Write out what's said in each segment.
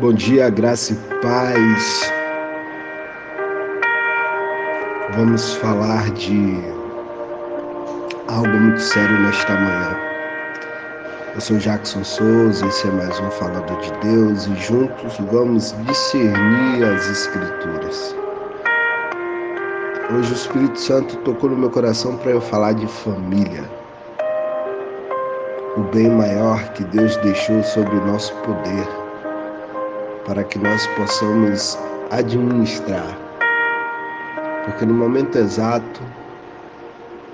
Bom dia, graça e paz. Vamos falar de algo muito sério nesta manhã. Eu sou Jackson Souza, esse é mais um Falando de Deus e juntos vamos discernir as Escrituras. Hoje o Espírito Santo tocou no meu coração para eu falar de família. O bem maior que Deus deixou sobre o nosso poder para que nós possamos administrar. Porque no momento exato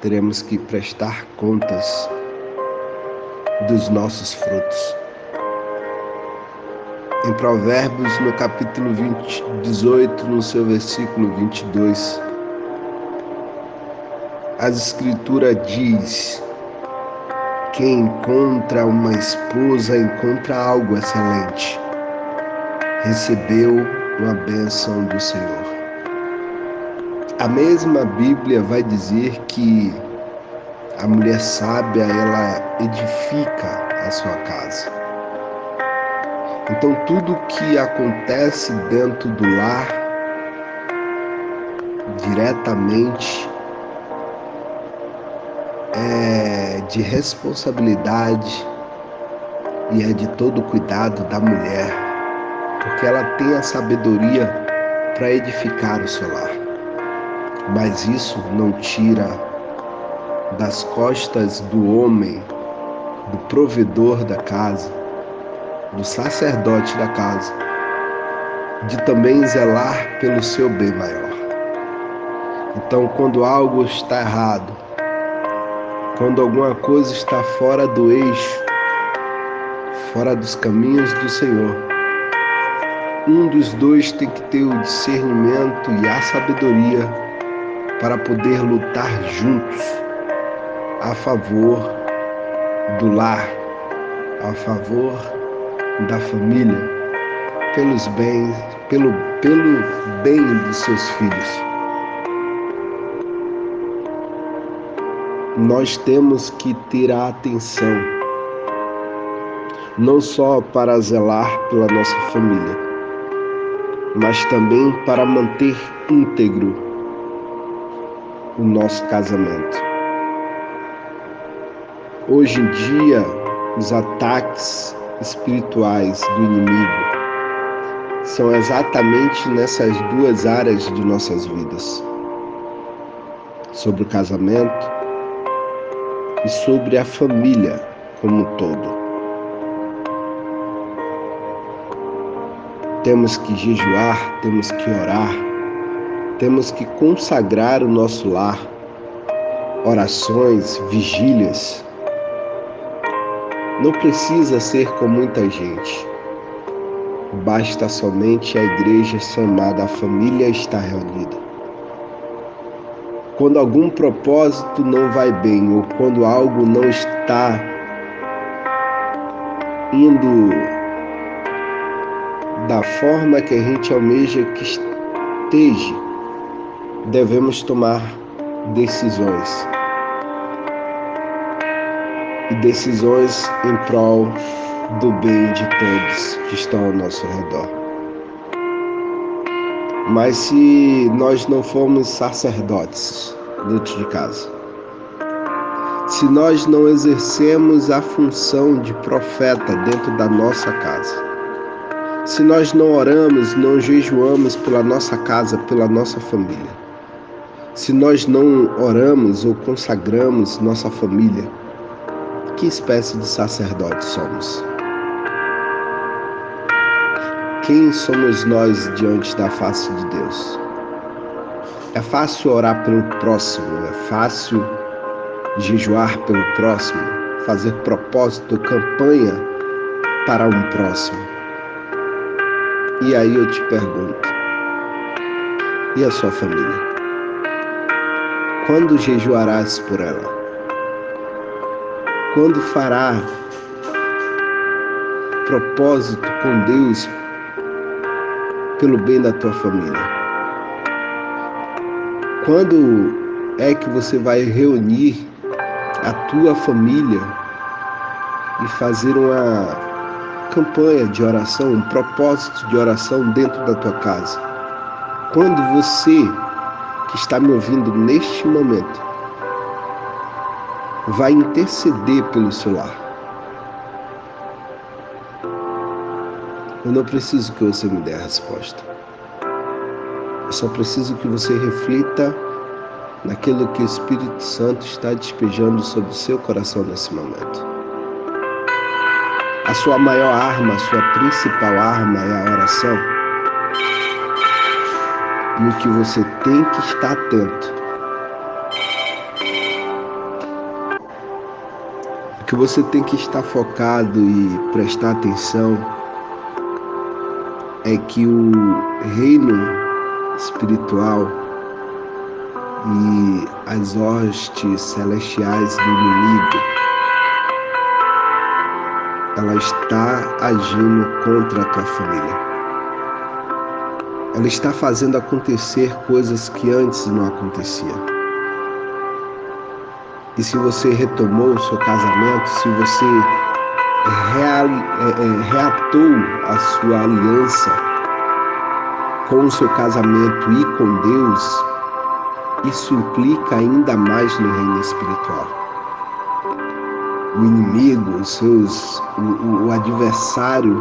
teremos que prestar contas dos nossos frutos. Em Provérbios, no capítulo 20, 18, no seu versículo 22, as Escrituras diz: Quem encontra uma esposa encontra algo excelente recebeu uma bênção do Senhor. A mesma Bíblia vai dizer que a mulher sábia ela edifica a sua casa. Então tudo que acontece dentro do lar diretamente é de responsabilidade e é de todo cuidado da mulher porque ela tem a sabedoria para edificar o seu lar. Mas isso não tira das costas do homem, do provedor da casa, do sacerdote da casa, de também zelar pelo seu bem maior. Então, quando algo está errado, quando alguma coisa está fora do eixo, fora dos caminhos do Senhor, um dos dois tem que ter o discernimento e a sabedoria para poder lutar juntos a favor do lar, a favor da família, pelos bens, pelo, pelo bem dos seus filhos. Nós temos que ter a atenção não só para zelar pela nossa família, mas também para manter íntegro o nosso casamento. Hoje em dia, os ataques espirituais do inimigo são exatamente nessas duas áreas de nossas vidas: sobre o casamento e sobre a família como um todo. Temos que jejuar, temos que orar, temos que consagrar o nosso lar, orações, vigílias. Não precisa ser com muita gente. Basta somente a igreja chamada a família estar reunida. Quando algum propósito não vai bem ou quando algo não está indo da forma que a gente almeja que esteja, devemos tomar decisões. E decisões em prol do bem de todos que estão ao nosso redor. Mas se nós não formos sacerdotes dentro de casa, se nós não exercemos a função de profeta dentro da nossa casa, se nós não oramos, não jejuamos pela nossa casa, pela nossa família, se nós não oramos ou consagramos nossa família, que espécie de sacerdote somos? Quem somos nós diante da face de Deus? É fácil orar pelo próximo, é fácil jejuar pelo próximo, fazer propósito, campanha para um próximo. E aí eu te pergunto: e a sua família? Quando jejuarás por ela? Quando fará propósito com Deus pelo bem da tua família? Quando é que você vai reunir a tua família e fazer uma campanha de oração, um propósito de oração dentro da tua casa. Quando você que está me ouvindo neste momento vai interceder pelo seu lar. Eu não preciso que você me dê a resposta. Eu só preciso que você reflita naquilo que o Espírito Santo está despejando sobre o seu coração nesse momento. A sua maior arma, a sua principal arma é a oração. E o que você tem que estar atento. O que você tem que estar focado e prestar atenção é que o reino espiritual e as hostes celestiais do inimigo ela está agindo contra a tua família. Ela está fazendo acontecer coisas que antes não aconteciam. E se você retomou o seu casamento, se você real, é, é, reatou a sua aliança com o seu casamento e com Deus, isso implica ainda mais no reino espiritual. O inimigo, os seus, o, o adversário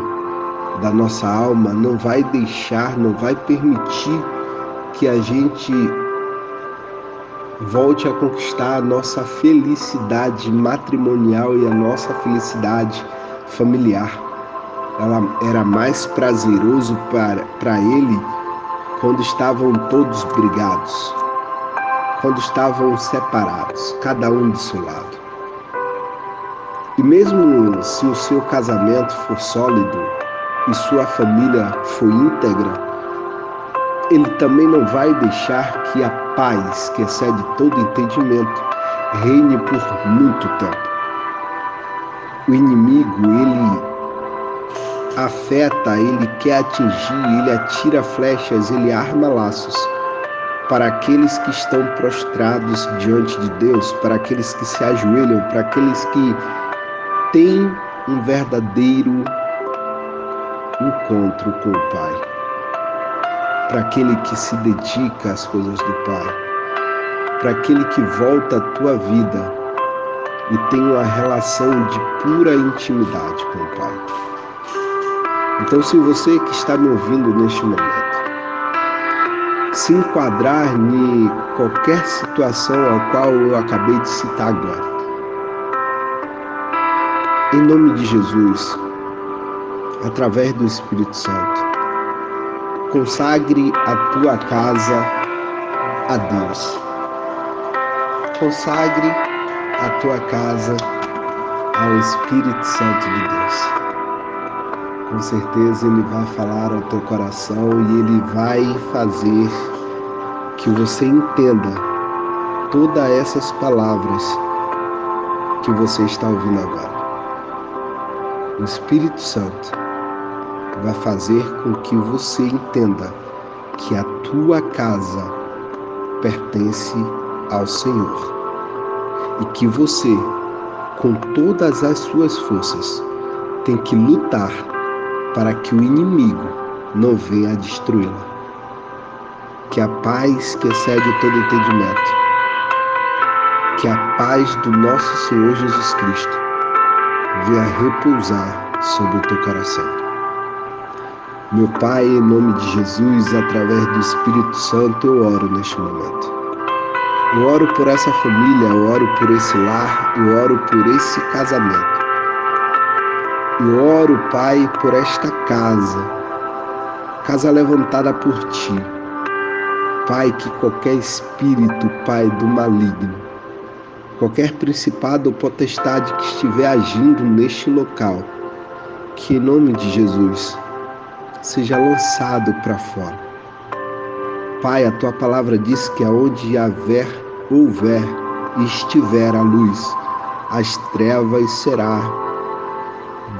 da nossa alma não vai deixar, não vai permitir que a gente volte a conquistar a nossa felicidade matrimonial e a nossa felicidade familiar. Ela era mais prazeroso para, para ele quando estavam todos brigados, quando estavam separados, cada um do seu lado. E mesmo se o seu casamento for sólido e sua família for íntegra, ele também não vai deixar que a paz, que excede todo entendimento, reine por muito tempo. O inimigo, ele afeta, ele quer atingir, ele atira flechas, ele arma laços para aqueles que estão prostrados diante de Deus, para aqueles que se ajoelham, para aqueles que têm um verdadeiro encontro com o Pai para aquele que se dedica às coisas do Pai, para aquele que volta à tua vida e tem uma relação de pura intimidade com o Pai. Então, se você que está me ouvindo neste momento se enquadrar em qualquer situação ao qual eu acabei de citar agora, em nome de Jesus, através do Espírito Santo, consagre a tua casa a Deus. Consagre a tua casa ao Espírito Santo de Deus. Com certeza Ele vai falar ao teu coração e Ele vai fazer que você entenda todas essas palavras que você está ouvindo agora. O Espírito Santo vai fazer com que você entenda que a tua casa pertence ao Senhor e que você, com todas as suas forças, tem que lutar para que o inimigo não venha destruí-la. Que a paz que excede todo entendimento, que a paz do nosso Senhor Jesus Cristo venha repousar sobre o teu coração. Meu Pai, em nome de Jesus, através do Espírito Santo, eu oro neste momento. Eu oro por essa família, eu oro por esse lar, eu oro por esse casamento. Eu oro, Pai, por esta casa, casa levantada por Ti. Pai, que qualquer espírito, Pai, do maligno, qualquer principado ou potestade que estiver agindo neste local, que em nome de Jesus, seja lançado para fora. Pai, a tua palavra diz que aonde haver, houver e estiver a luz, as trevas será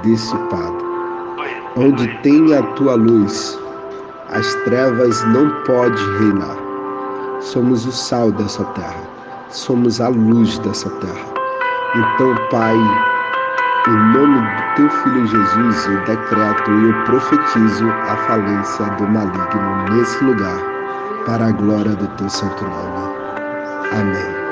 dissipado. Onde tem a tua luz, as trevas não pode reinar. Somos o sal dessa terra, somos a luz dessa terra. Então, Pai, Em nome do teu filho Jesus, eu decreto e eu profetizo a falência do maligno nesse lugar, para a glória do teu santo nome. Amém.